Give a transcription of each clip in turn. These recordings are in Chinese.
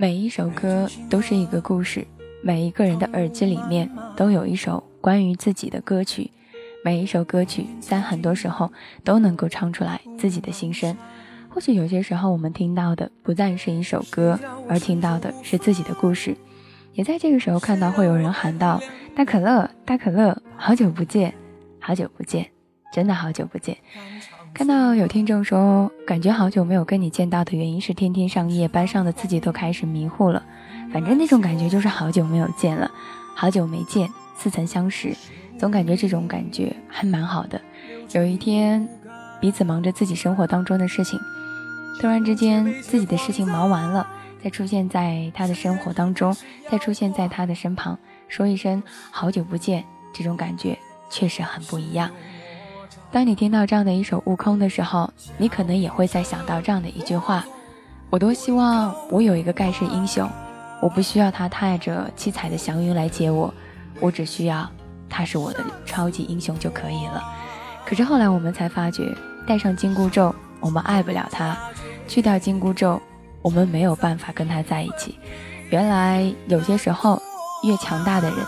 每一首歌都是一个故事，每一个人的耳机里面都有一首关于自己的歌曲。每一首歌曲在很多时候都能够唱出来自己的心声。或许有些时候我们听到的不再是一首歌，而听到的是自己的故事。也在这个时候看到会有人喊道：“大可乐，大可乐，好久不见，好久不见，真的好久不见。”看到有听众说，感觉好久没有跟你见到的原因是天天上夜班上的自己都开始迷糊了。反正那种感觉就是好久没有见了，好久没见，似曾相识，总感觉这种感觉还蛮好的。有一天，彼此忙着自己生活当中的事情，突然之间自己的事情忙完了，再出现在他的生活当中，再出现在他的身旁，说一声好久不见，这种感觉确实很不一样。当你听到这样的一首《悟空》的时候，你可能也会再想到这样的一句话：我多希望我有一个盖世英雄，我不需要他踏着七彩的祥云来接我，我只需要他是我的超级英雄就可以了。可是后来我们才发觉，带上紧箍咒，我们爱不了他；去掉紧箍咒，我们没有办法跟他在一起。原来有些时候，越强大的人，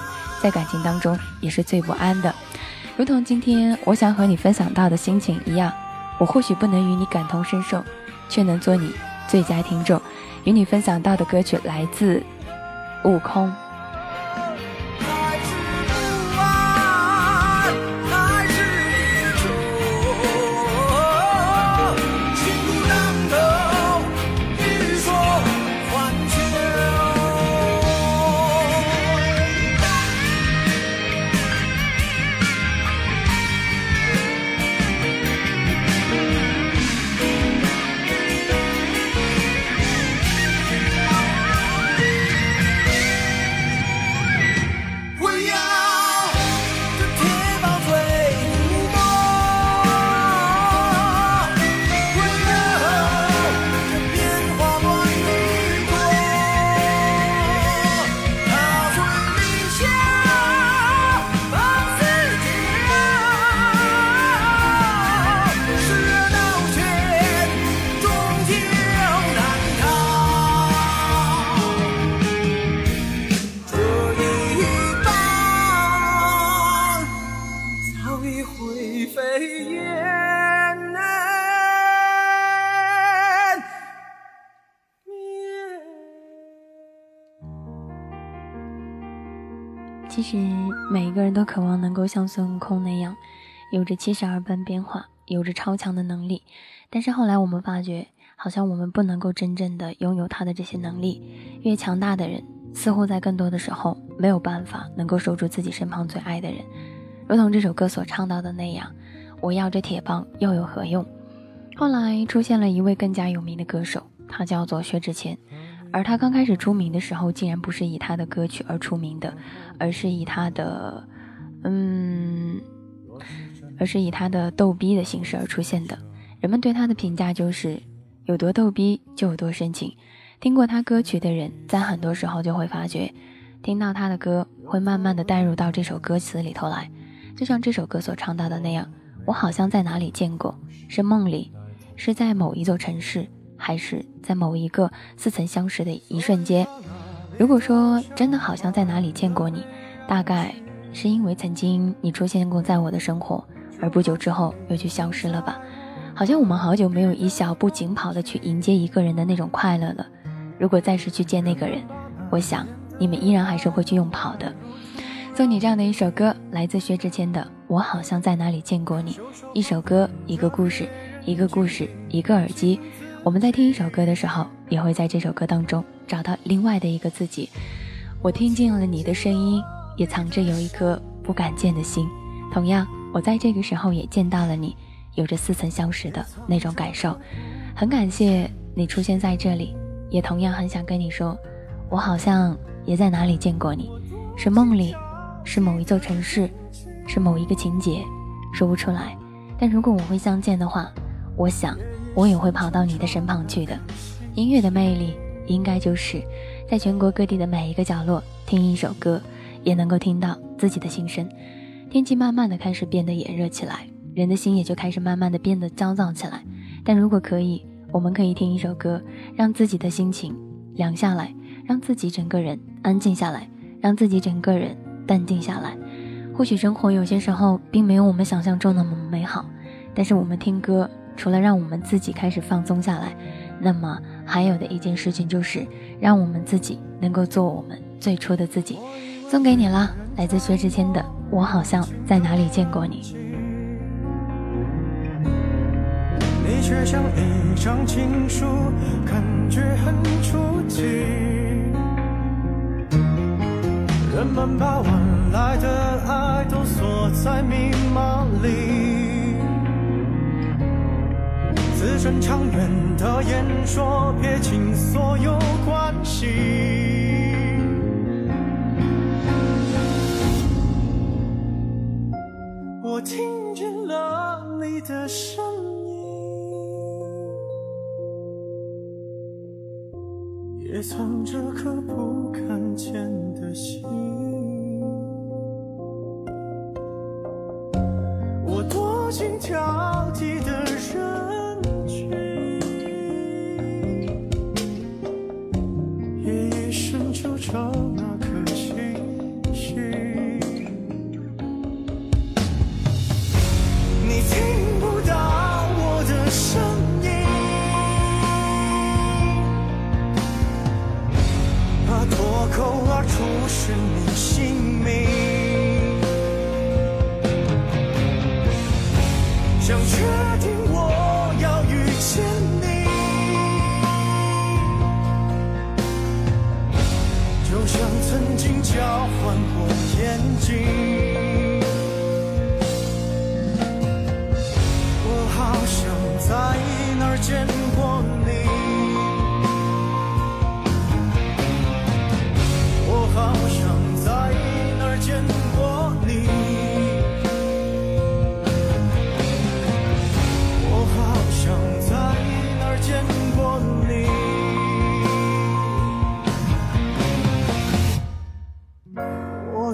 在感情当中也是最不安的。如同今天我想和你分享到的心情一样，我或许不能与你感同身受，却能做你最佳听众。与你分享到的歌曲来自《悟空》。够像孙悟空那样，有着七十二般变化，有着超强的能力。但是后来我们发觉，好像我们不能够真正的拥有他的这些能力。越强大的人，似乎在更多的时候没有办法能够守住自己身旁最爱的人。如同这首歌所唱到的那样：“我要这铁棒又有何用？”后来出现了一位更加有名的歌手，他叫做薛之谦。而他刚开始出名的时候，竟然不是以他的歌曲而出名的，而是以他的，嗯，而是以他的逗逼的形式而出现的。人们对他的评价就是有多逗逼就有多深情。听过他歌曲的人，在很多时候就会发觉，听到他的歌会慢慢的带入到这首歌词里头来，就像这首歌所唱到的那样：我好像在哪里见过，是梦里，是在某一座城市。还是在某一个似曾相识的一瞬间。如果说真的好像在哪里见过你，大概是因为曾经你出现过在我的生活，而不久之后又去消失了吧？好像我们好久没有以小步紧跑的去迎接一个人的那种快乐了。如果再是去见那个人，我想你们依然还是会去用跑的。送你这样的一首歌，来自薛之谦的《我好像在哪里见过你》。一首歌，一个故事，一个故事，一个耳机。我们在听一首歌的时候，也会在这首歌当中找到另外的一个自己。我听见了你的声音，也藏着有一颗不敢见的心。同样，我在这个时候也见到了你，有着似曾相识的那种感受。很感谢你出现在这里，也同样很想跟你说，我好像也在哪里见过你，是梦里，是某一座城市，是某一个情节，说不出来。但如果我会相见的话，我想。我也会跑到你的身旁去的。音乐的魅力，应该就是在全国各地的每一个角落听一首歌，也能够听到自己的心声。天气慢慢的开始变得炎热起来，人的心也就开始慢慢的变得焦躁起来。但如果可以，我们可以听一首歌，让自己的心情凉下来，让自己整个人安静下来，让自己整个人淡定下来。或许生活有些时候并没有我们想象中那么美好，但是我们听歌，除了让我们自己开始放松下来，那么还有的一件事情就是让我们自己能够做我们最初的自己。送给你了，来自薛之谦的《我好像在哪里见过你》。你却像一张情书，感觉很出奇。人们把晚来的爱都锁在密码里，自尊长远的演说，撇清所有关系。我听见了你的声音。也藏着颗不看见的心。我多心挑剔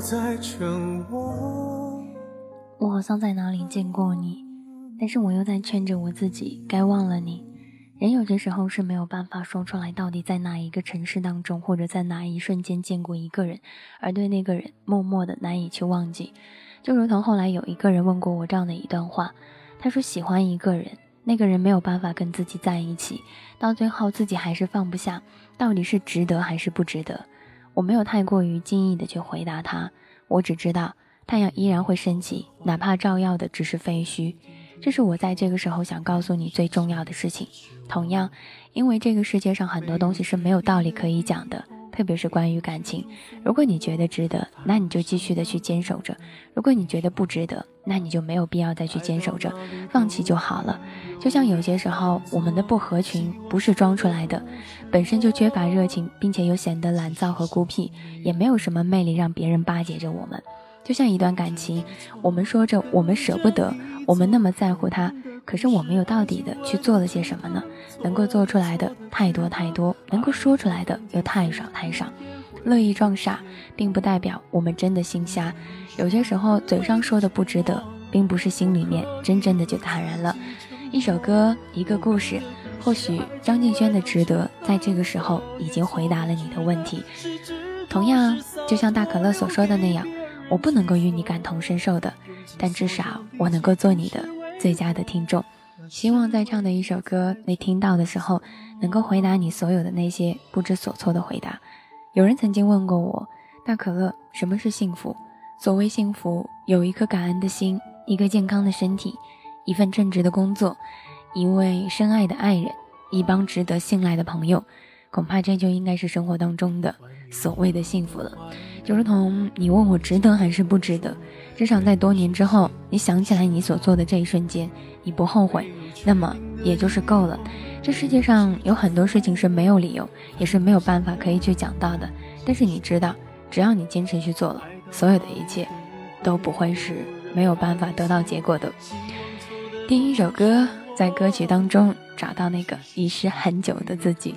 在沉默。我好像在哪里见过你，但是我又在劝着我自己，该忘了你。人有些时候是没有办法说出来，到底在哪一个城市当中，或者在哪一瞬间见过一个人，而对那个人默默的难以去忘记。就如同后来有一个人问过我这样的一段话，他说喜欢一个人，那个人没有办法跟自己在一起，到最后自己还是放不下，到底是值得还是不值得？我没有太过于惊异的去回答他，我只知道太阳依然会升起，哪怕照耀的只是废墟。这是我在这个时候想告诉你最重要的事情。同样，因为这个世界上很多东西是没有道理可以讲的，特别是关于感情。如果你觉得值得，那你就继续的去坚守着；如果你觉得不值得，那你就没有必要再去坚守着，放弃就好了。就像有些时候，我们的不合群不是装出来的，本身就缺乏热情，并且又显得懒躁和孤僻，也没有什么魅力让别人巴结着我们。就像一段感情，我们说着我们舍不得，我们那么在乎他，可是我们又到底的去做了些什么呢？能够做出来的太多太多，能够说出来的又太少太少。乐意装傻，并不代表我们真的心瞎。有些时候嘴上说的不值得，并不是心里面真正的就坦然了。一首歌，一个故事，或许张敬轩的值得，在这个时候已经回答了你的问题。同样，就像大可乐所说的那样。我不能够与你感同身受的，但至少我能够做你的最佳的听众。希望在唱的一首歌你听到的时候，能够回答你所有的那些不知所措的回答。有人曾经问过我，大可乐，什么是幸福？所谓幸福，有一颗感恩的心，一个健康的身体，一份正直的工作，一位深爱的爱人，一帮值得信赖的朋友，恐怕这就应该是生活当中的所谓的幸福了。就如同你问我值得还是不值得，至少在多年之后，你想起来你所做的这一瞬间，你不后悔，那么也就是够了。这世界上有很多事情是没有理由，也是没有办法可以去讲到的。但是你知道，只要你坚持去做了，所有的一切都不会是没有办法得到结果的。第一首歌，在歌曲当中找到那个遗失很久的自己。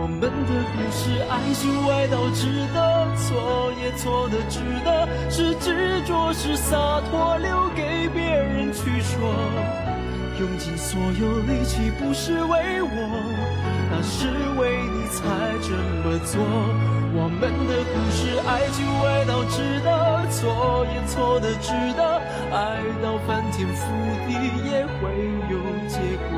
我们的故事，爱情歪到值得，错也错的值得，是执着是洒脱，留给别人去说。用尽所有力气，不是为我，那是为你才这么做。我们的故事，爱就爱到值得，错也错的值得，爱到翻天覆地也会有结果。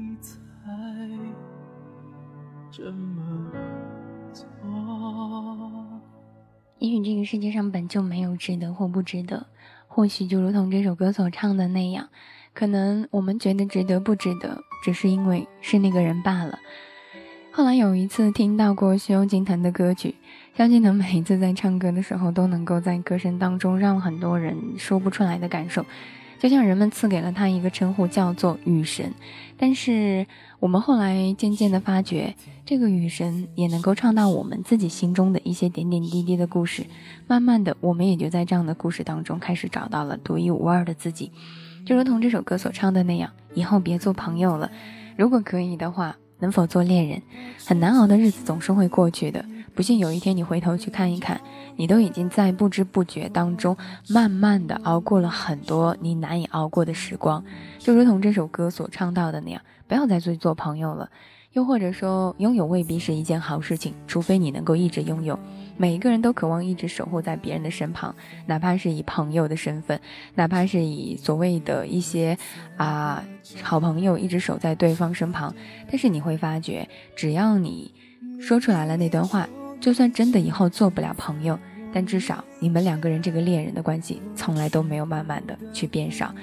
这么做。也许这个世界上本就没有值得或不值得，或许就如同这首歌所唱的那样，可能我们觉得值得不值得，只是因为是那个人罢了。后来有一次听到过萧敬腾的歌曲，萧敬腾每一次在唱歌的时候，都能够在歌声当中让很多人说不出来的感受。就像人们赐给了他一个称呼，叫做雨神，但是我们后来渐渐的发觉，这个雨神也能够唱到我们自己心中的一些点点滴滴的故事。慢慢的，我们也就在这样的故事当中开始找到了独一无二的自己，就如同这首歌所唱的那样，以后别做朋友了，如果可以的话。能否做恋人？很难熬的日子总是会过去的。不信有一天你回头去看一看，你都已经在不知不觉当中，慢慢的熬过了很多你难以熬过的时光。就如同这首歌所唱到的那样，不要再去做朋友了。又或者说，拥有未必是一件好事情，除非你能够一直拥有。每一个人都渴望一直守护在别人的身旁，哪怕是以朋友的身份，哪怕是以所谓的一些啊好朋友一直守在对方身旁。但是你会发觉，只要你说出来了那段话，就算真的以后做不了朋友，但至少你们两个人这个恋人的关系从来都没有慢慢的去变少。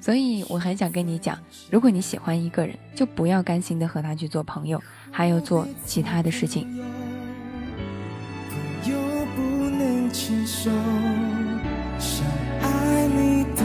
所以我很想跟你讲，如果你喜欢一个人，就不要甘心的和他去做朋友，还要做其他的事情。牵手，想爱你的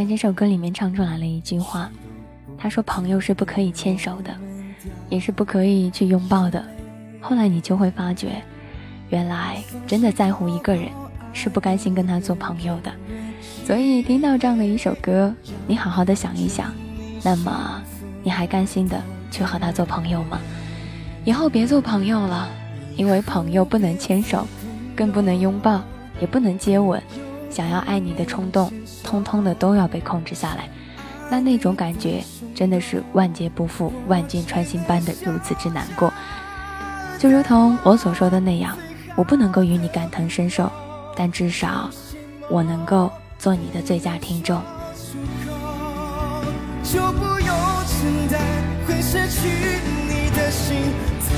在这首歌里面唱出来了一句话，他说：“朋友是不可以牵手的，也是不可以去拥抱的。”后来你就会发觉，原来真的在乎一个人是不甘心跟他做朋友的。所以听到这样的一首歌，你好好的想一想，那么你还甘心的去和他做朋友吗？以后别做朋友了，因为朋友不能牵手，更不能拥抱，也不能接吻。想要爱你的冲动，通通的都要被控制下来，那那种感觉真的是万劫不复、万箭穿心般的如此之难过。就如同我所说的那样，我不能够与你感同身受，但至少我能够做你的最佳听众。就不用承担会失去你的心痛，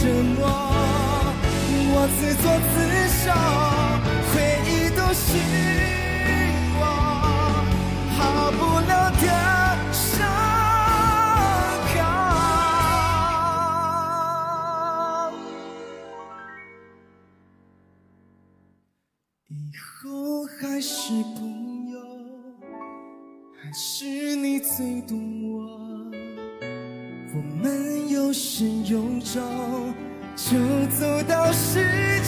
折磨，我自作自受，回忆都是我好不了的伤口。以后还是朋友，还是你最懂我。有始有终，就走到世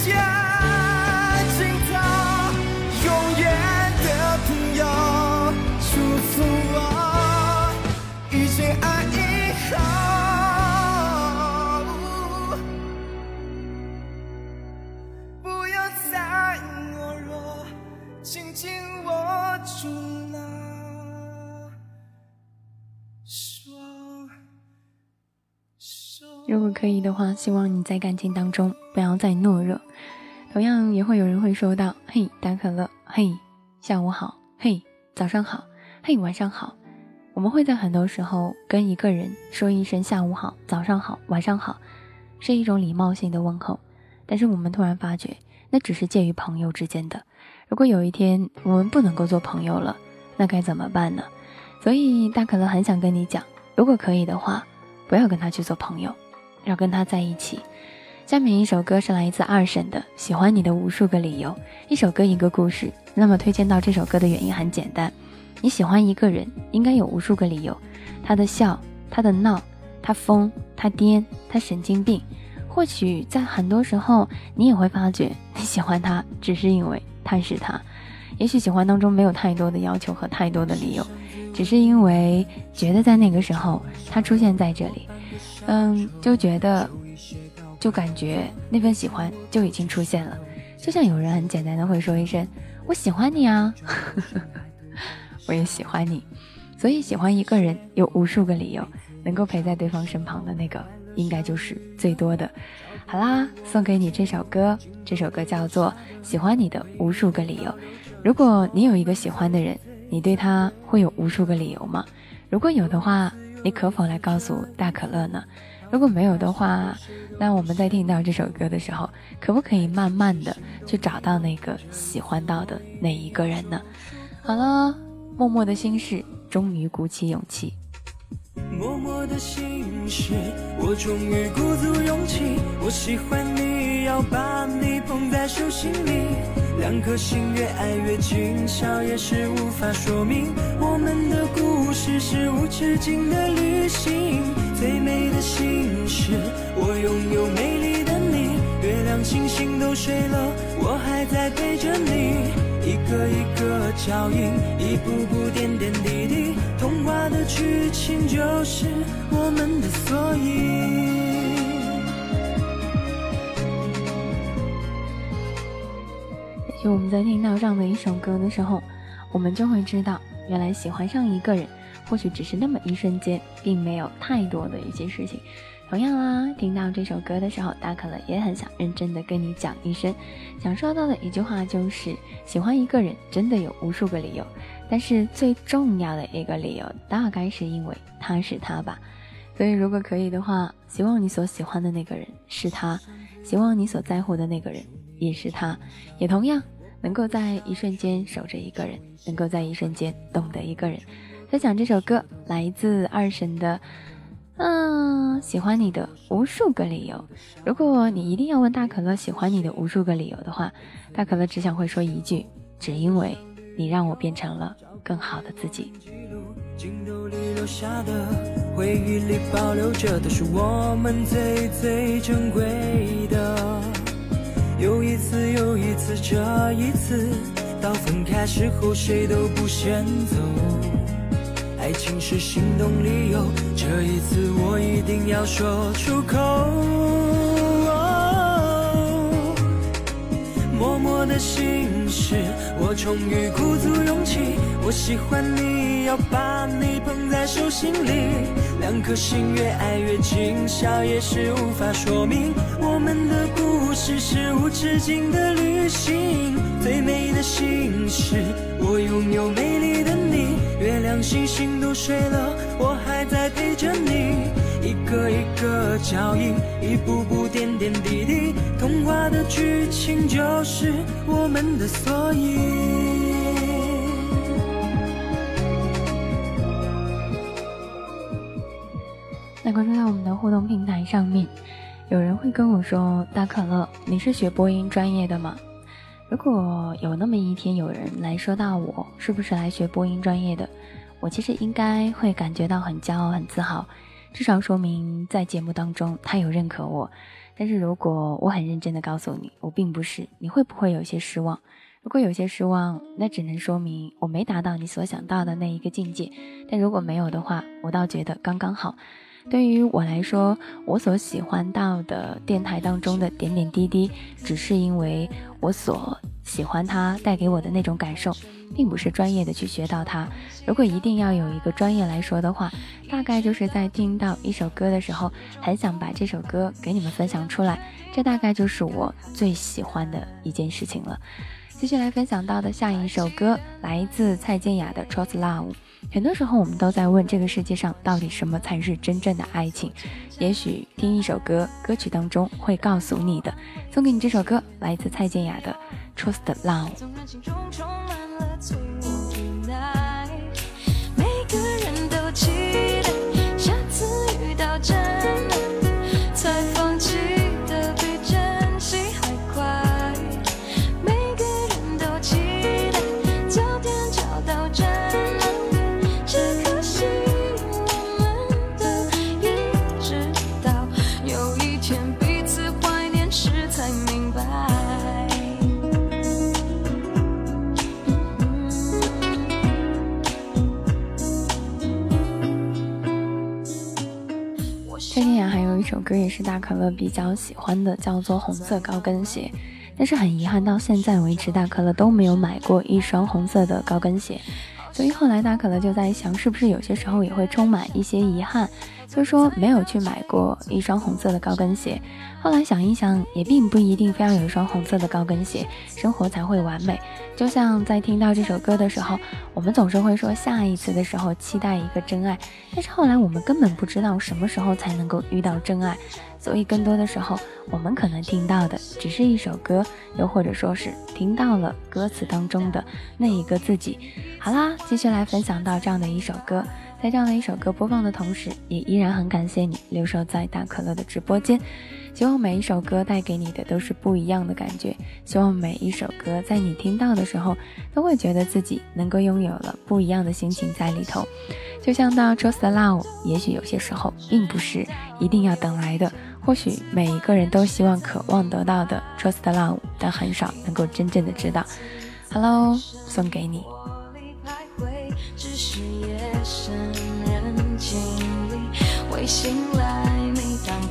界。可以的话，希望你在感情当中不要再懦弱。同样也会有人会说到：“嘿，大可乐，嘿，下午好，嘿，早上好，嘿，晚上好。”我们会在很多时候跟一个人说一声下午好、早上好、晚上好，是一种礼貌性的问候。但是我们突然发觉，那只是介于朋友之间的。如果有一天我们不能够做朋友了，那该怎么办呢？所以大可乐很想跟你讲，如果可以的话，不要跟他去做朋友，要跟他在一起。下面一首歌是来自二婶的《喜欢你的无数个理由》，一首歌一个故事。那么推荐到这首歌的原因很简单，你喜欢一个人，应该有无数个理由。他的笑，他的闹，他疯，他癫，他神经病。或许在很多时候，你也会发觉你喜欢他，只是因为他是他。也许喜欢当中没有太多的要求和太多的理由，只是因为觉得在那个时候他出现在这里，嗯，就觉得。就感觉那份喜欢就已经出现了，就像有人很简单的会说一声“我喜欢你啊”，我也喜欢你，所以喜欢一个人有无数个理由，能够陪在对方身旁的那个应该就是最多的。好啦，送给你这首歌，这首歌叫做《喜欢你的无数个理由》。如果你有一个喜欢的人，你对他会有无数个理由吗？如果有的话，你可否来告诉大可乐呢？如果没有的话，那我们在听到这首歌的时候，可不可以慢慢的去找到那个喜欢到的那一个人呢？好了，默默的心事，终于鼓起勇气。默默的心事，我终于鼓足勇气。我喜欢你，要把你捧在手心里。两颗心越爱越近，笑也是无法说明。我们的故事是无止境的旅行。最美的心事，我拥有美丽的你。月亮星星都睡了，我还在陪着你。一个一个脚印，一步步点点滴滴，童话的剧情就是我们的缩影。就我们在听到这样的一首歌的时候，我们就会知道，原来喜欢上一个人。或许只是那么一瞬间，并没有太多的一些事情。同样啦，听到这首歌的时候，大可乐也很想认真的跟你讲一声，想说到的一句话就是：喜欢一个人真的有无数个理由，但是最重要的一个理由，大概是因为他是他吧。所以如果可以的话，希望你所喜欢的那个人是他，希望你所在乎的那个人也是他，也同样能够在一瞬间守着一个人，能够在一瞬间懂得一个人。分享这首歌来自二婶的，嗯，喜欢你的无数个理由。如果你一定要问大可乐喜欢你的无数个理由的话，大可乐只想会说一句：只因为你让我变成了更好的自己。回忆里保留着的是我们最最珍贵的。又一次又一次，这一次到分开时候，谁都不先走。爱情是心动理由，这一次我一定要说出口。默默的心事，我终于鼓足勇气。我喜欢你，要把你捧在手心里。两颗心越爱越近，笑也是无法说明。我们的故事是无止境的旅行，最美的心事，我拥有美丽的你。月亮星星都睡了，我还在陪着你。一个一个脚印，一步步点点滴滴，童话的剧情就是我们的缩影。关注到我们的互动平台上面，有人会跟我说：“大可乐，你是学播音专业的吗？”如果有那么一天有人来说到我是不是来学播音专业的，我其实应该会感觉到很骄傲、很自豪，至少说明在节目当中他有认可我。但是如果我很认真的告诉你我并不是，你会不会有些失望？如果有些失望，那只能说明我没达到你所想到的那一个境界。但如果没有的话，我倒觉得刚刚好。对于我来说，我所喜欢到的电台当中的点点滴滴，只是因为我所。喜欢它带给我的那种感受，并不是专业的去学到它。如果一定要有一个专业来说的话，大概就是在听到一首歌的时候，很想把这首歌给你们分享出来。这大概就是我最喜欢的一件事情了。继续来分享到的下一首歌，来自蔡健雅的《Trust Love》。很多时候，我们都在问这个世界上到底什么才是真正的爱情。也许听一首歌，歌曲当中会告诉你的。送给你这首歌，来自蔡健雅的《Trust Love》。首歌也是大可乐比较喜欢的，叫做《红色高跟鞋》，但是很遗憾，到现在为止，大可乐都没有买过一双红色的高跟鞋。所以后来大可乐就在想，是不是有些时候也会充满一些遗憾，就是说没有去买过一双红色的高跟鞋。后来想一想，也并不一定非要有一双红色的高跟鞋，生活才会完美。就像在听到这首歌的时候，我们总是会说下一次的时候期待一个真爱，但是后来我们根本不知道什么时候才能够遇到真爱，所以更多的时候我们可能听到的只是一首歌，又或者说是听到了歌词当中的那一个自己。好啦，继续来分享到这样的一首歌，在这样的一首歌播放的同时，也依然很感谢你留守在大可乐的直播间。希望每一首歌带给你的都是不一样的感觉。希望每一首歌在你听到的时候，都会觉得自己能够拥有了不一样的心情在里头。就像到 Trust Love，也许有些时候并不是一定要等来的。或许每一个人都希望、渴望得到的 Trust Love，但很少能够真正的知道。Hello，送给你。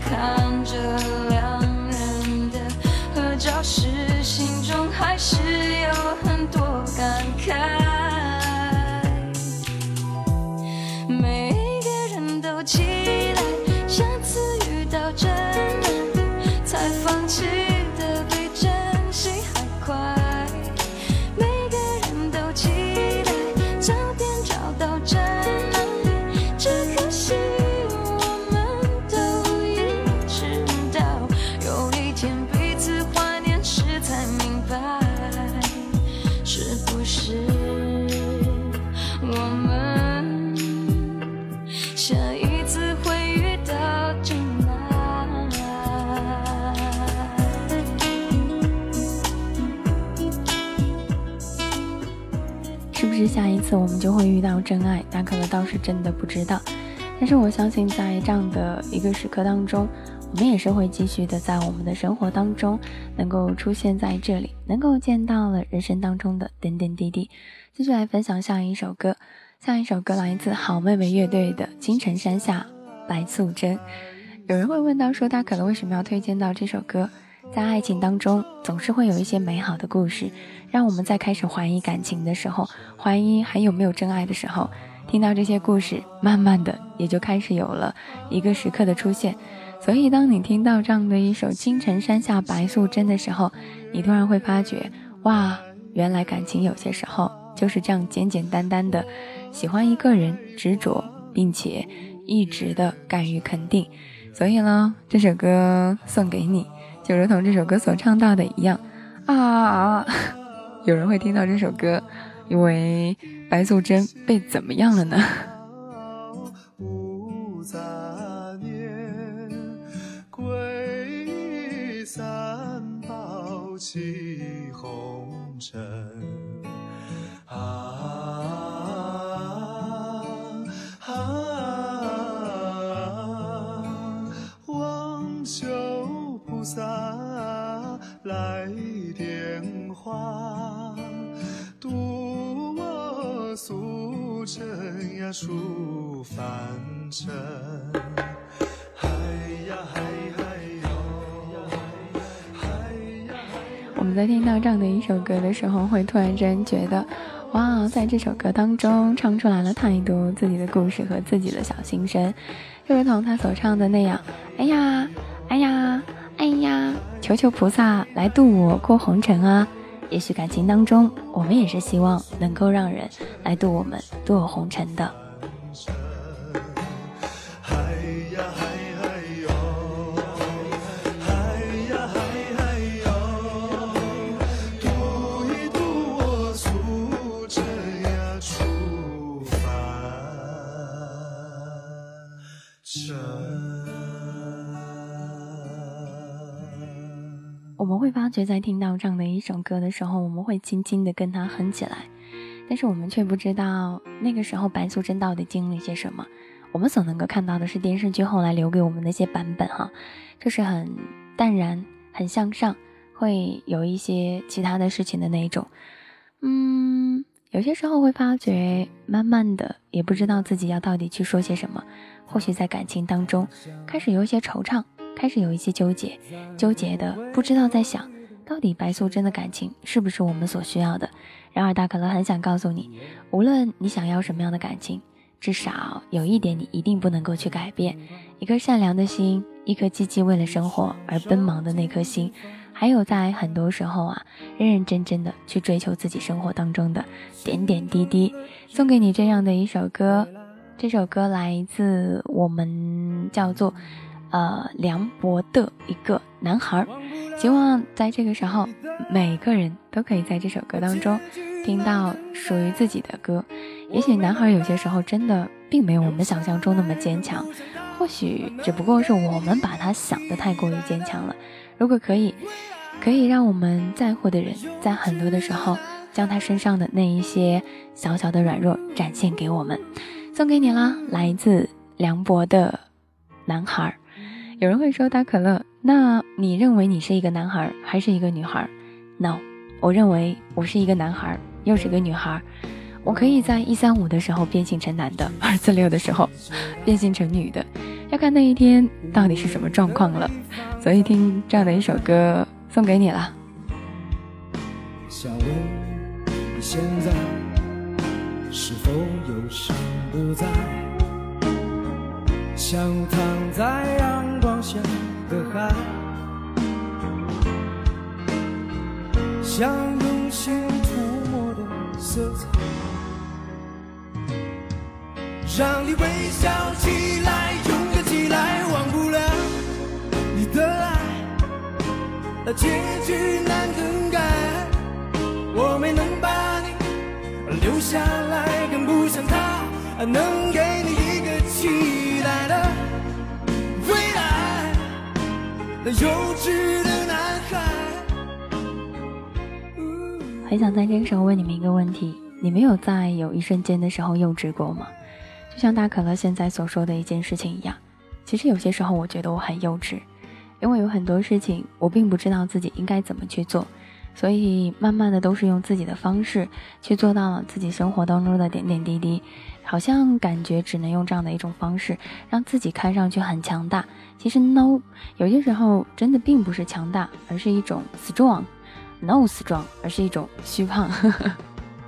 看着两人的合照时心中还是有很多感慨。每一个人都期待下次遇到真爱才放弃。下一次我们就会遇到真爱，大可乐倒是真的不知道。但是我相信，在这样的一个时刻当中，我们也是会继续的在我们的生活当中能够出现在这里，能够见到了人生当中的点点滴滴。继续来分享下一首歌，下一首歌来自好妹妹乐队的《青城山下白素贞》。有人会问到说，大可乐为什么要推荐到这首歌？在爱情当中，总是会有一些美好的故事，让我们在开始怀疑感情的时候，怀疑还有没有真爱的时候，听到这些故事，慢慢的也就开始有了一个时刻的出现。所以，当你听到这样的一首《青城山下白素贞》的时候，你突然会发觉，哇，原来感情有些时候就是这样简简单单的，喜欢一个人，执着，并且一直的敢于肯定。所以呢，这首歌送给你。就如同这首歌所唱到的一样，啊，有人会听到这首歌，因为白素贞被怎么样了呢？几红尘萨来点化，渡我们在听到这样的一首歌的时候，会突然间觉得，哇，在这首歌当中唱出来了太多自己的故事和自己的小心声，就如同他所唱的那样，哎呀，哎呀，哎呀，求求菩萨来渡我过红尘啊！也许感情当中，我们也是希望能够让人来渡我们渡我红尘的。发觉，在听到这样的一首歌的时候，我们会轻轻的跟它哼起来，但是我们却不知道那个时候白素贞到底经历些什么。我们所能够看到的是电视剧后来留给我们那些版本，哈，就是很淡然、很向上，会有一些其他的事情的那一种。嗯，有些时候会发觉，慢慢的也不知道自己要到底去说些什么，或许在感情当中开始有一些惆怅。开始有一些纠结，纠结的不知道在想，到底白素贞的感情是不是我们所需要的？然而大可乐很想告诉你，无论你想要什么样的感情，至少有一点你一定不能够去改变：一颗善良的心，一颗积极为了生活而奔忙的那颗心，还有在很多时候啊，认认真真的去追求自己生活当中的点点滴滴。送给你这样的一首歌，这首歌来自我们叫做。呃，梁博的一个男孩，希望在这个时候，每个人都可以在这首歌当中听到属于自己的歌。也许男孩有些时候真的并没有我们想象中那么坚强，或许只不过是我们把他想的太过于坚强了。如果可以，可以让我们在乎的人在很多的时候，将他身上的那一些小小的软弱展现给我们，送给你啦！来自梁博的男孩。有人会说大可乐，那你认为你是一个男孩还是一个女孩？No，我认为我是一个男孩，又是一个女孩。我可以在一三五的时候变性成男的，二四六的时候变性成女的，要看那一天到底是什么状况了。所以听这样的一首歌送给你了。想问你现在是否有心不在？想躺在阳下的海，像用心涂抹的色彩，让你微笑起来，勇敢起来，忘不了。你的爱，那结局难更改，我没能把你留下来，更不上他能给幼稚的男孩很想在这个时候问你们一个问题：你没有在有一瞬间的时候幼稚过吗？就像大可乐现在所说的一件事情一样。其实有些时候，我觉得我很幼稚，因为有很多事情我并不知道自己应该怎么去做。所以，慢慢的都是用自己的方式去做到了自己生活当中的点点滴滴，好像感觉只能用这样的一种方式让自己看上去很强大。其实，no，有些时候真的并不是强大，而是一种 strong，no strong，而是一种虚胖。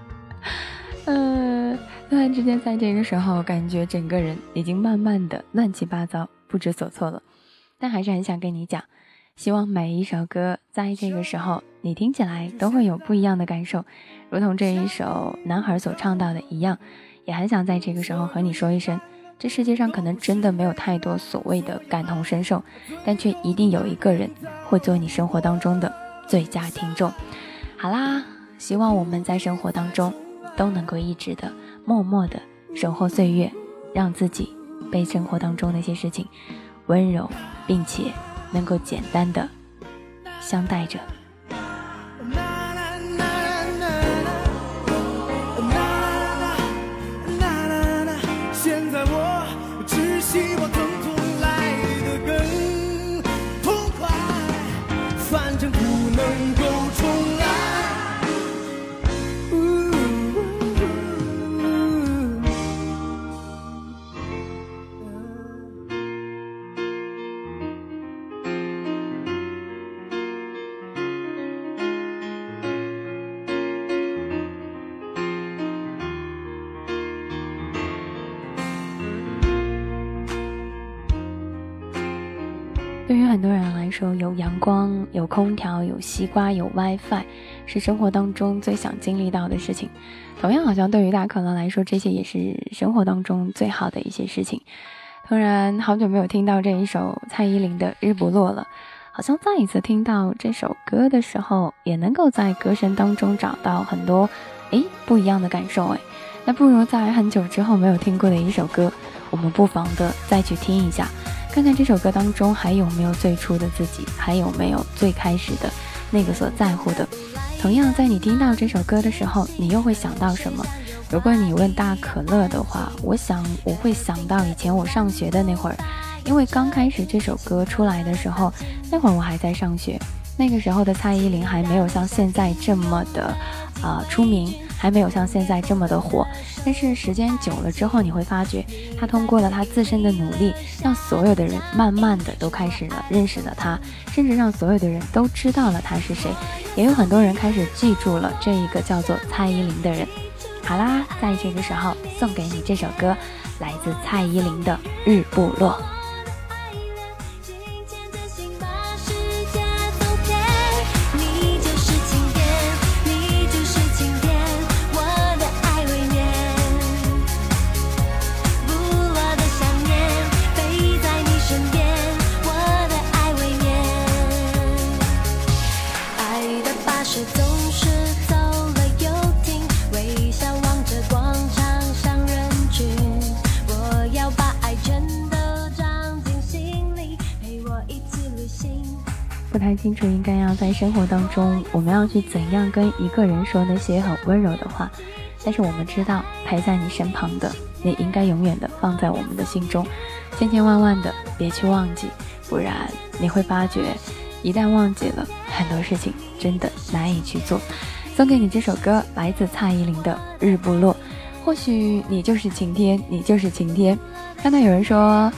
呃，突然之间在这个时候，感觉整个人已经慢慢的乱七八糟、不知所措了，但还是很想跟你讲。希望每一首歌在这个时候你听起来都会有不一样的感受，如同这一首男孩所唱到的一样，也很想在这个时候和你说一声：这世界上可能真的没有太多所谓的感同身受，但却一定有一个人会做你生活当中的最佳听众。好啦，希望我们在生活当中都能够一直的默默的守候岁月，让自己被生活当中那些事情温柔，并且。能够简单的相待着。说，有阳光、有空调、有西瓜、有 WiFi，是生活当中最想经历到的事情。同样，好像对于大可乐来说，这些也是生活当中最好的一些事情。突然，好久没有听到这一首蔡依林的《日不落》了，好像再一次听到这首歌的时候，也能够在歌声当中找到很多诶不一样的感受。诶，那不如在很久之后没有听过的一首歌，我们不妨的再去听一下。看看这首歌当中还有没有最初的自己，还有没有最开始的那个所在乎的。同样，在你听到这首歌的时候，你又会想到什么？如果你问大可乐的话，我想我会想到以前我上学的那会儿，因为刚开始这首歌出来的时候，那会儿我还在上学，那个时候的蔡依林还没有像现在这么的啊出名。还没有像现在这么的火，但是时间久了之后，你会发觉他通过了他自身的努力，让所有的人慢慢的都开始了认识了他，甚至让所有的人都知道了他是谁，也有很多人开始记住了这一个叫做蔡依林的人。好啦，在这个时候送给你这首歌，来自蔡依林的《日不落》。不太清楚应该要在生活当中，我们要去怎样跟一个人说那些很温柔的话。但是我们知道，陪在你身旁的，也应该永远的放在我们的心中，千千万万的别去忘记，不然你会发觉，一旦忘记了很多事情，真的难以去做。送给你这首歌，来自蔡依林的《日不落》。或许你就是晴天，你就是晴天。看到有人说，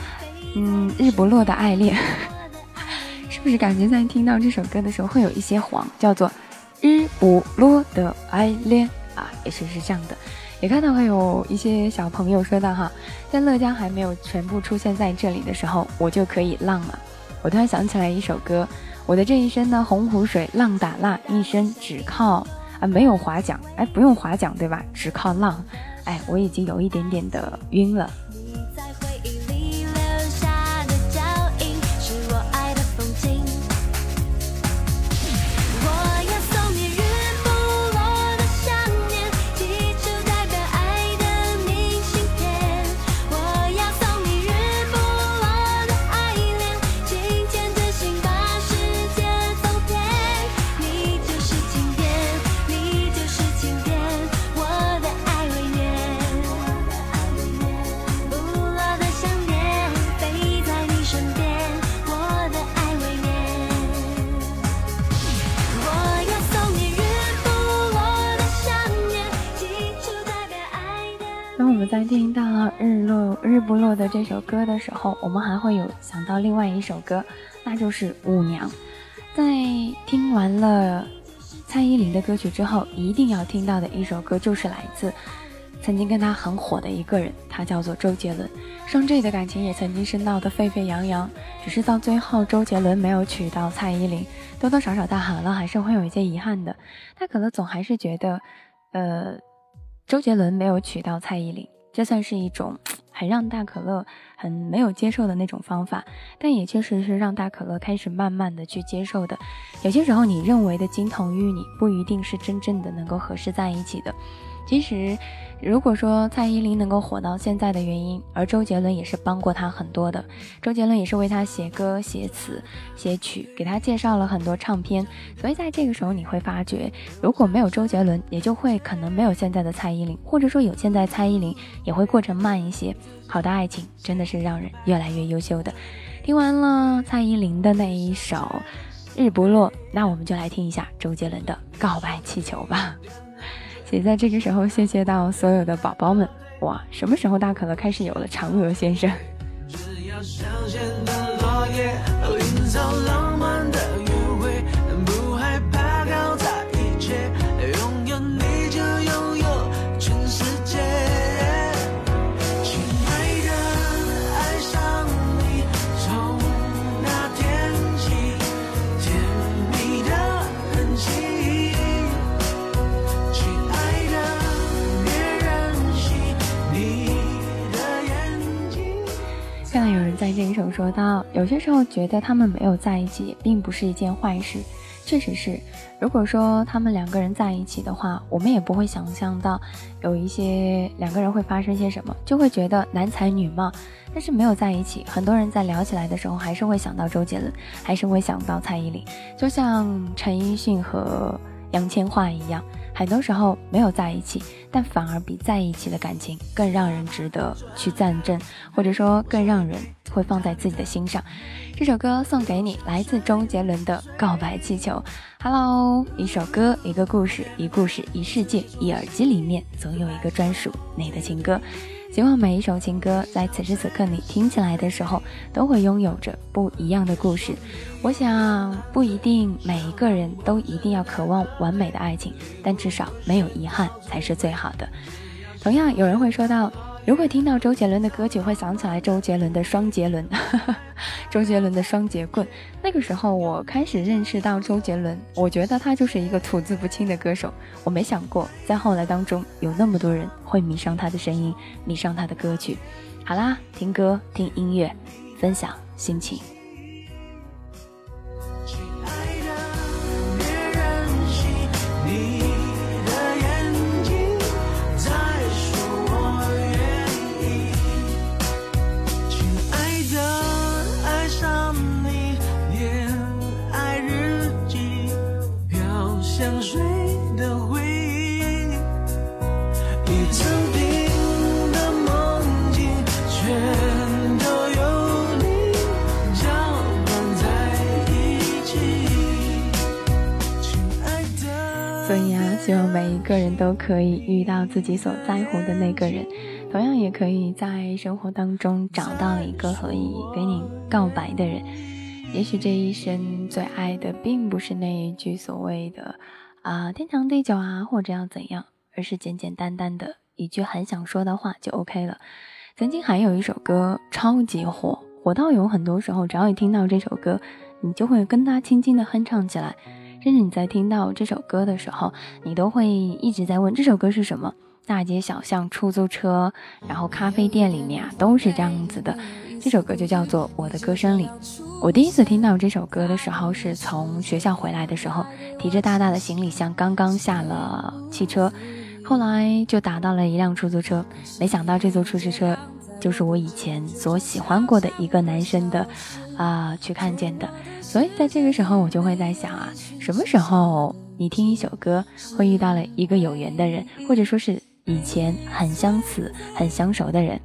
嗯，日不落的爱恋。就是感觉在听到这首歌的时候会有一些黄？叫做“日不落的爱恋”啊，也许是这样的。也看到会有一些小朋友说到哈，在乐嘉还没有全部出现在这里的时候，我就可以浪了。我突然想起来一首歌，我的这一生呢，洪湖水浪打浪，一生只靠啊没有划桨，哎不用划桨对吧？只靠浪，哎我已经有一点点的晕了。在听到日落日不落的这首歌的时候，我们还会有想到另外一首歌，那就是《舞娘》。在听完了蔡依林的歌曲之后，一定要听到的一首歌就是来自曾经跟他很火的一个人，他叫做周杰伦。双 J 的感情也曾经是闹得沸沸扬扬，只是到最后周杰伦没有娶到蔡依林，多多少少他好了还是会有一些遗憾的。他可能总还是觉得，呃，周杰伦没有娶到蔡依林。这算是一种很让大可乐很没有接受的那种方法，但也确实是让大可乐开始慢慢的去接受的。有些时候，你认为的金童玉女，不一定是真正的能够合适在一起的。其实，如果说蔡依林能够火到现在的原因，而周杰伦也是帮过她很多的。周杰伦也是为她写歌、写词、写曲，给她介绍了很多唱片。所以在这个时候，你会发觉，如果没有周杰伦，也就会可能没有现在的蔡依林，或者说有现在蔡依林，也会过程慢一些。好的爱情真的是让人越来越优秀的。听完了蔡依林的那一首《日不落》，那我们就来听一下周杰伦的《告白气球》吧。也在这个时候，谢谢到所有的宝宝们。哇，什么时候大可乐开始有了嫦娥先生？在这一首说到，有些时候觉得他们没有在一起，并不是一件坏事。确实是，如果说他们两个人在一起的话，我们也不会想象到有一些两个人会发生些什么，就会觉得男才女貌。但是没有在一起，很多人在聊起来的时候，还是会想到周杰伦，还是会想到蔡依林，就像陈奕迅和杨千嬅一样。很多时候没有在一起，但反而比在一起的感情更让人值得去赞证，或者说更让人会放在自己的心上。这首歌送给你，来自周杰伦的《告白气球》。Hello，一首歌，一个故事，一故事，一世界，一耳机里面总有一个专属你的情歌。希望每一首情歌在此时此刻你听起来的时候，都会拥有着不一样的故事。我想不一定每一个人都一定要渴望完美的爱情，但至少没有遗憾才是最好的。同样，有人会说到。如果听到周杰伦的歌曲，会想起来周杰伦的双节轮，周杰伦的双截棍。那个时候，我开始认识到周杰伦，我觉得他就是一个吐字不清的歌手。我没想过，在后来当中，有那么多人会迷上他的声音，迷上他的歌曲。好啦，听歌，听音乐，分享心情。希望每一个人都可以遇到自己所在乎的那个人，同样也可以在生活当中找到一个可以给你告白的人。也许这一生最爱的并不是那一句所谓的啊天长地久啊，或者要怎样，而是简简单单的一句很想说的话就 OK 了。曾经还有一首歌超级火，火到有很多时候，只要一听到这首歌，你就会跟他轻轻的哼唱起来。甚至你在听到这首歌的时候，你都会一直在问这首歌是什么。大街小巷、出租车，然后咖啡店里面啊，都是这样子的。这首歌就叫做《我的歌声里》。我第一次听到这首歌的时候，是从学校回来的时候，提着大大的行李箱，刚刚下了汽车，后来就打到了一辆出租车。没想到这座出租车就是我以前所喜欢过的一个男生的，啊，去看见的。所以在这个时候，我就会在想啊，什么时候你听一首歌，会遇到了一个有缘的人，或者说是以前很相似、很相熟的人。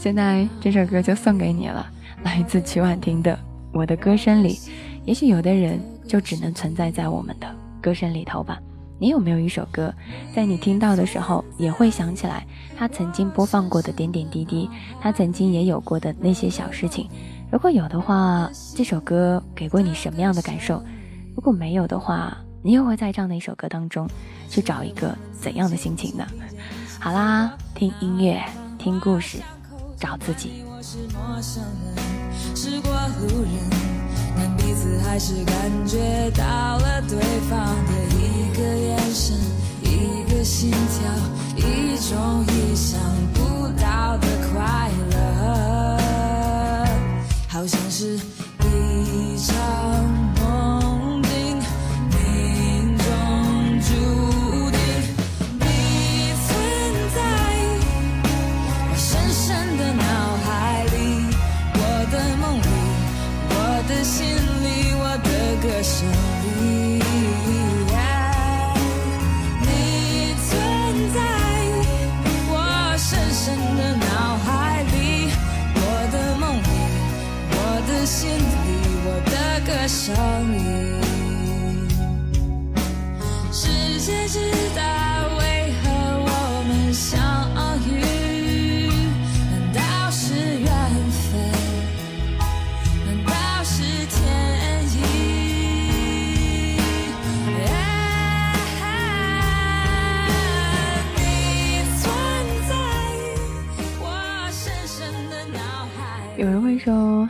现在这首歌就送给你了，来自曲婉婷的《我的歌声里》。也许有的人就只能存在在我们的歌声里头吧。你有没有一首歌，在你听到的时候，也会想起来他曾经播放过的点点滴滴，他曾经也有过的那些小事情？如果有的话，这首歌给过你什么样的感受？如果没有的话，你又会在这样的一首歌当中去找一个怎样的心情呢？好啦，听音乐，听故事，找自己。的眼神一个心跳一种意想不到的快乐好像是一场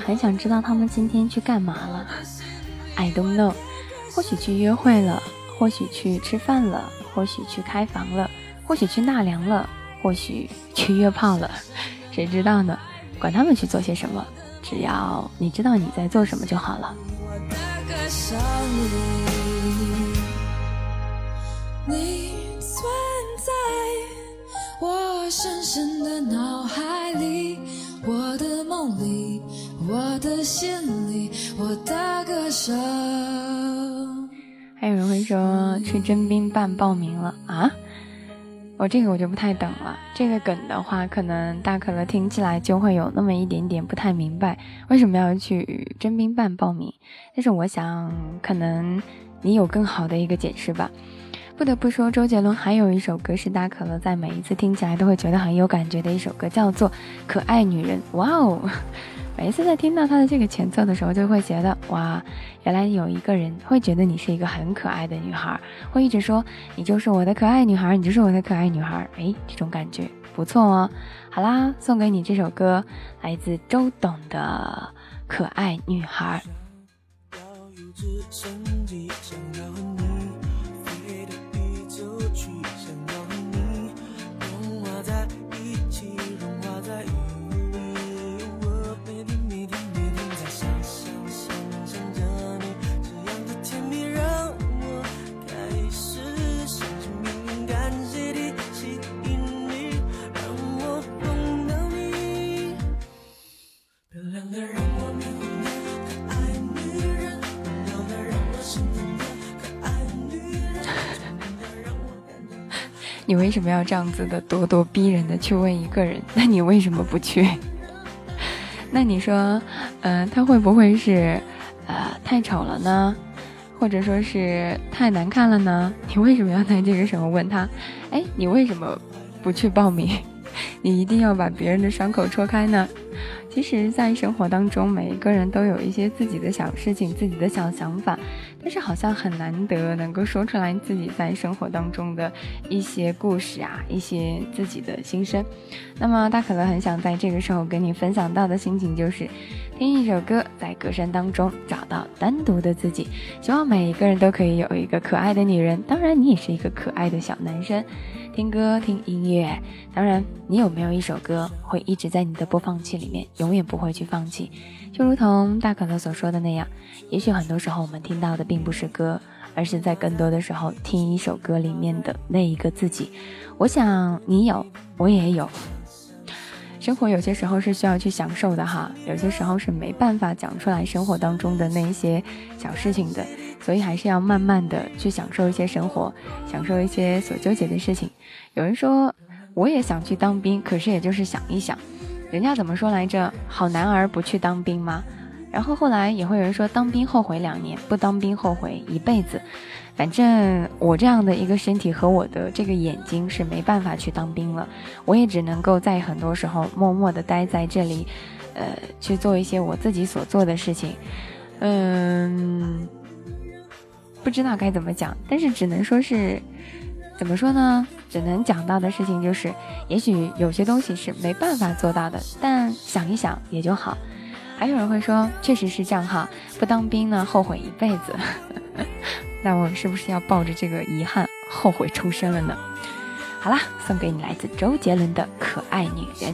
很想知道他们今天去干嘛了，I don't know。或许去约会了，或许去吃饭了，或许去开房了，或许去纳凉了，或许去约炮了，谁知道呢？管他们去做些什么，只要你知道你在做什么就好了。你存在我深深的脑海里，我的梦里，我的心里，我的歌声。还有人会说去征兵办报名了啊？我这个我就不太懂了。这个梗的话，可能大可乐听起来就会有那么一点点不太明白，为什么要去征兵办报名？但是我想，可能你有更好的一个解释吧。不得不说，周杰伦还有一首歌是大可乐在每一次听起来都会觉得很有感觉的一首歌，叫做《可爱女人》。哇哦！每一次在听到他的这个前奏的时候，就会觉得哇，原来有一个人会觉得你是一个很可爱的女孩，会一直说你就是我的可爱女孩，你就是我的可爱女孩。哎，这种感觉不错哦。好啦，送给你这首歌，来自周董的《可爱女孩》。你为什么要这样子的咄咄逼人的去问一个人？那你为什么不去？那你说，呃，他会不会是，呃，太丑了呢？或者说是太难看了呢？你为什么要在这个时候问他？哎，你为什么不去报名？你一定要把别人的伤口戳开呢？其实，在生活当中，每一个人都有一些自己的小事情、自己的小想法，但是好像很难得能够说出来自己在生活当中的一些故事啊，一些自己的心声。那么，大可乐很想在这个时候跟你分享到的心情就是，听一首歌，在歌声当中找到单独的自己。希望每一个人都可以有一个可爱的女人，当然，你也是一个可爱的小男生。听歌听音乐，当然，你有没有一首歌会一直在你的播放器里面，永远不会去放弃？就如同大可乐所说的那样，也许很多时候我们听到的并不是歌，而是在更多的时候听一首歌里面的那一个自己。我想你有，我也有。生活有些时候是需要去享受的哈，有些时候是没办法讲出来生活当中的那些小事情的，所以还是要慢慢的去享受一些生活，享受一些所纠结的事情。有人说我也想去当兵，可是也就是想一想，人家怎么说来着？好男儿不去当兵吗？然后后来也会有人说当兵后悔两年，不当兵后悔一辈子。反正我这样的一个身体和我的这个眼睛是没办法去当兵了，我也只能够在很多时候默默的待在这里，呃，去做一些我自己所做的事情，嗯，不知道该怎么讲，但是只能说是，怎么说呢？只能讲到的事情就是，也许有些东西是没办法做到的，但想一想也就好。还有人会说，确实是这样哈，不当兵呢，后悔一辈子。那我是不是要抱着这个遗憾后悔出生了呢？好啦，送给你来自周杰伦的《可爱女人》。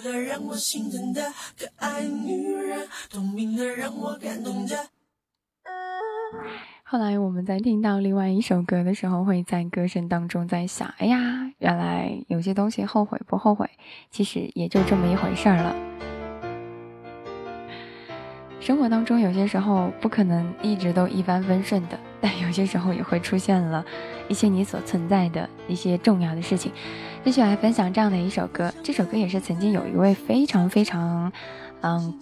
让我心疼的可爱女人，聪明的让我感动的。后来我们在听到另外一首歌的时候，会在歌声当中在想：哎呀，原来有些东西后悔不后悔，其实也就这么一回事儿了。生活当中有些时候不可能一直都一帆风顺的，有些时候也会出现了一些你所存在的一些重要的事情。继续来分享这样的一首歌，这首歌也是曾经有一位非常非常，嗯，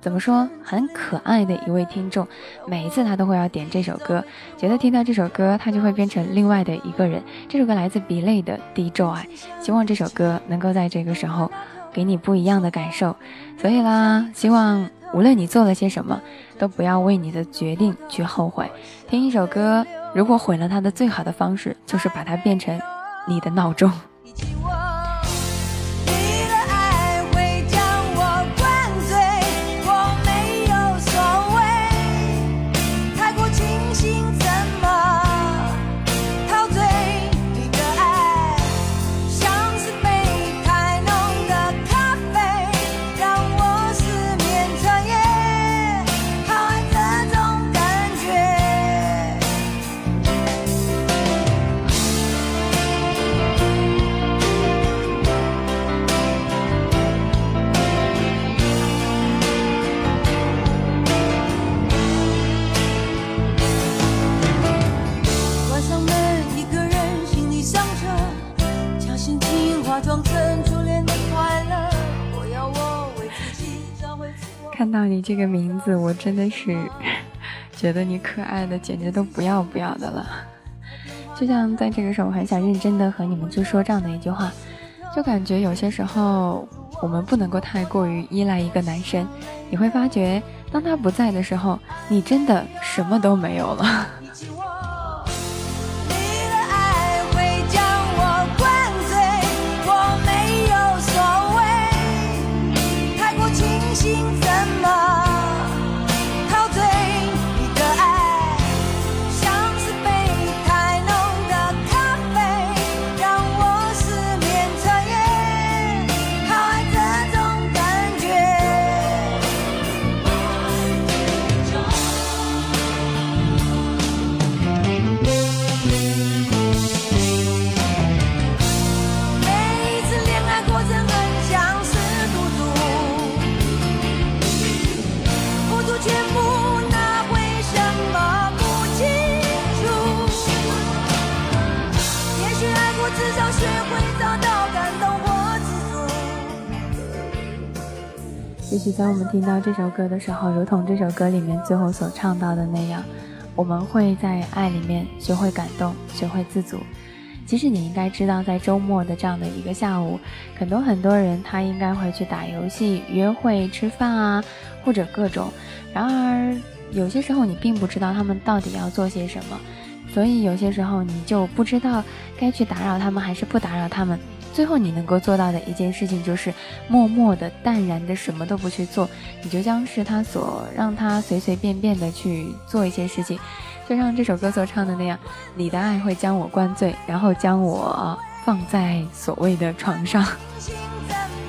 怎么说很可爱的一位听众，每一次他都会要点这首歌，觉得听到这首歌他就会变成另外的一个人。这首歌来自 B 类的《低咒爱》，希望这首歌能够在这个时候给你不一样的感受。所以啦，希望无论你做了些什么，都不要为你的决定去后悔。听一首歌，如果毁了它的最好的方式，就是把它变成你的闹钟。看到你这个名字，我真的是 觉得你可爱的简直都不要不要的了。就像在这个时候，我很想认真的和你们去说这样的一句话，就感觉有些时候我们不能够太过于依赖一个男生，你会发觉当他不在的时候，你真的什么都没有了。也许在我们听到这首歌的时候，如同这首歌里面最后所唱到的那样，我们会在爱里面学会感动，学会自足。其实你应该知道，在周末的这样的一个下午，很多很多人他应该会去打游戏、约会、吃饭啊，或者各种。然而有些时候你并不知道他们到底要做些什么，所以有些时候你就不知道该去打扰他们还是不打扰他们。最后你能够做到的一件事情，就是默默的、淡然的，什么都不去做，你就将是他所让他随随便便的去做一些事情，就像这首歌所唱的那样，你的爱会将我灌醉，然后将我放在所谓的床上。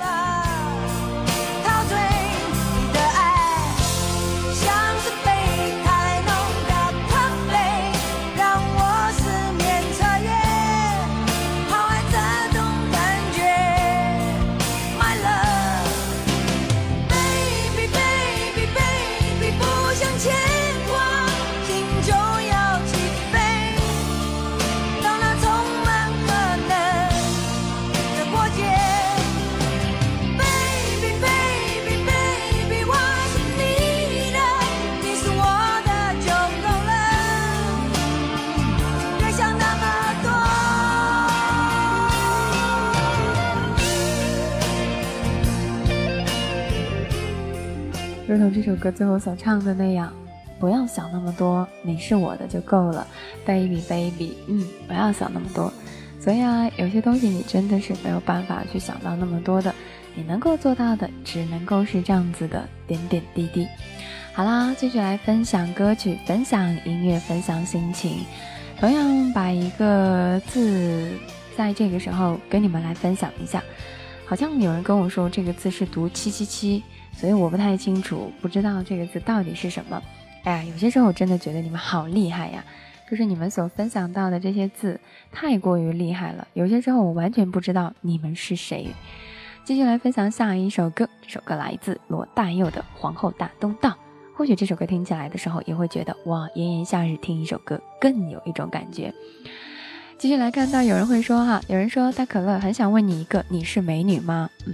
这首歌最后所唱的那样，不要想那么多，你是我的就够了，baby baby，嗯，不要想那么多。所以啊，有些东西你真的是没有办法去想到那么多的，你能够做到的，只能够是这样子的点点滴滴。好啦，继续来分享歌曲，分享音乐，分享心情。同样把一个字在这个时候跟你们来分享一下，好像有人跟我说这个字是读七七七。所以我不太清楚，不知道这个字到底是什么。哎呀，有些时候我真的觉得你们好厉害呀，就是你们所分享到的这些字太过于厉害了。有些时候我完全不知道你们是谁。继续来分享下一首歌，这首歌来自罗大佑的《皇后大东道》。或许这首歌听起来的时候也会觉得哇，炎炎夏日听一首歌更有一种感觉。继续来看到有人会说哈，有人说大可乐很想问你一个，你是美女吗？嗯。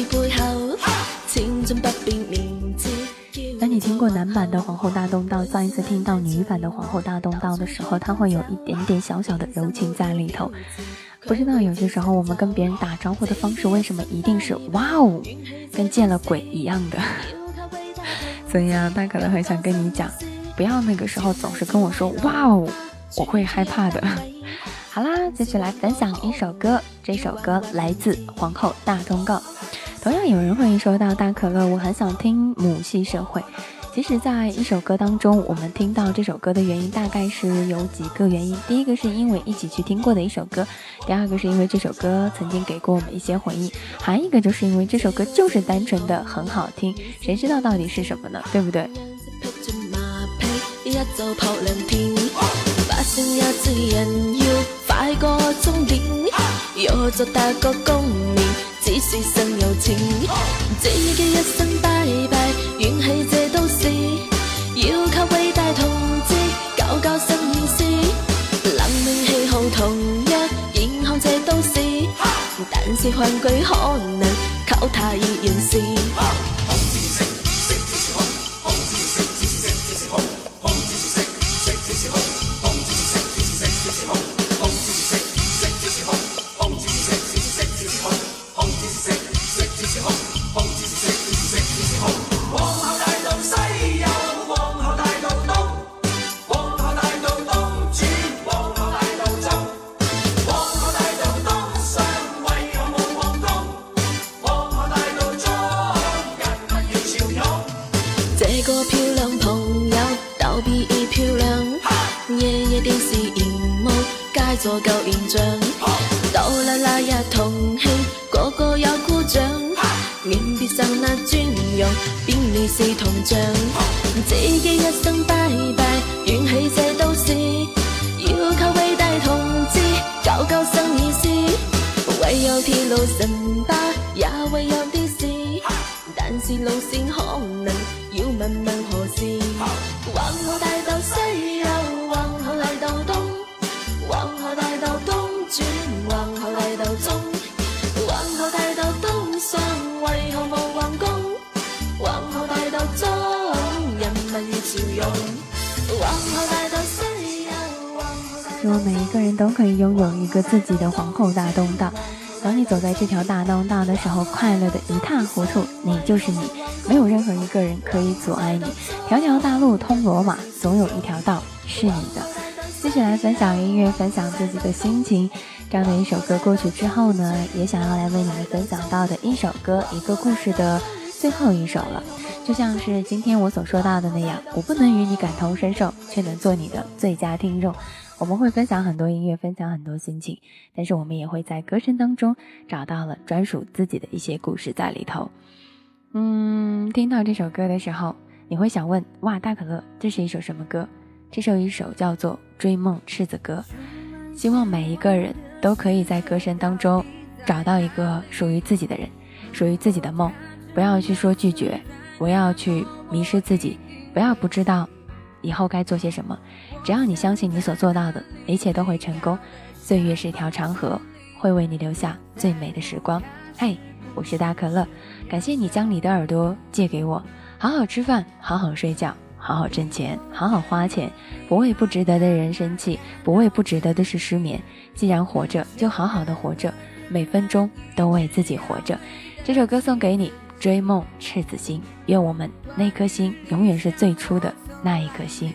听过男版的《皇后大东道》，再一次听到女版的《皇后大东道》的时候，它会有一点点小小的柔情在里头。不知道有些时候我们跟别人打招呼的方式，为什么一定是哇哦，跟见了鬼一样的？所以啊，他可能很想跟你讲，不要那个时候总是跟我说哇哦，我会害怕的。好啦，继续来分享一首歌，这首歌来自《皇后大通告》。同样有人会说到大可乐，我很想听母系社会。其实，在一首歌当中，我们听到这首歌的原因大概是有几个原因。第一个是因为一起去听过的一首歌，第二个是因为这首歌曾经给过我们一些回忆，还一个就是因为这首歌就是单纯的很好听。谁知道到底是什么呢？对不对？只是剩有情。只一一生拜拜，远喺这都市，要靠伟大同志搞搞新意思。冷暖气候同样影响这都市，但是幻句可能靠他依然是。便利是铜像。自己一生拜拜远起这都市要靠伟大同志搞搞新意思唯有铁路神都可以拥有一个自己的皇后大东道。当你走在这条大东道的时候，快乐的一塌糊涂，你就是你，没有任何一个人可以阻碍你。条条大路通罗马，总有一条道是你的。继续来分享音乐，分享自己的心情。这样的一首歌过去之后呢，也想要来为你们分享到的一首歌，一个故事的最后一首了。就像是今天我所说到的那样，我不能与你感同身受，却能做你的最佳听众。我们会分享很多音乐，分享很多心情，但是我们也会在歌声当中找到了专属自己的一些故事在里头。嗯，听到这首歌的时候，你会想问：哇，大可乐，这是一首什么歌？这首一首叫做《追梦赤子歌》。希望每一个人都可以在歌声当中找到一个属于自己的人，属于自己的梦。不要去说拒绝。不要去迷失自己，不要不知道以后该做些什么。只要你相信你所做到的一切都会成功。岁月是一条长河，会为你留下最美的时光。嘿，我是大可乐，感谢你将你的耳朵借给我。好好吃饭，好好睡觉，好好挣钱，好好花钱，不为不值得的人生气，不为不值得的事失眠。既然活着，就好好的活着，每分钟都为自己活着。这首歌送给你。追梦赤子心，愿我们那颗心永远是最初的那一颗心。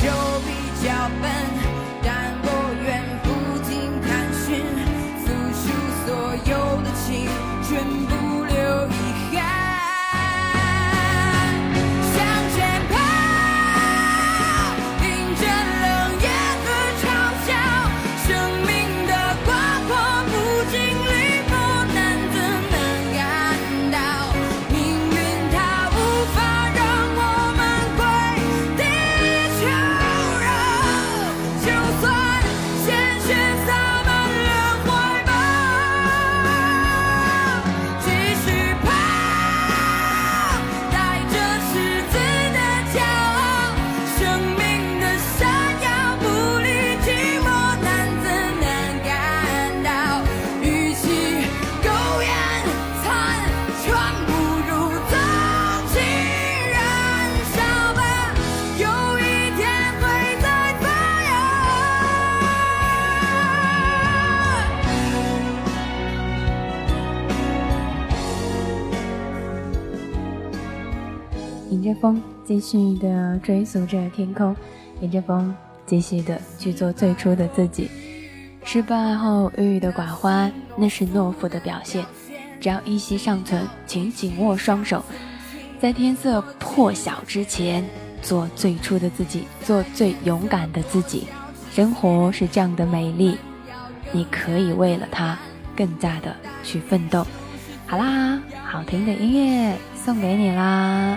canción. 迎着风，继续的追逐着天空，迎着风，继续的去做最初的自己。失败后郁郁的寡欢，那是懦夫的表现。只要一息尚存，请紧握双手，在天色破晓之前，做最初的自己，做最勇敢的自己。生活是这样的美丽，你可以为了它更加的去奋斗。好啦，好听的音乐送给你啦。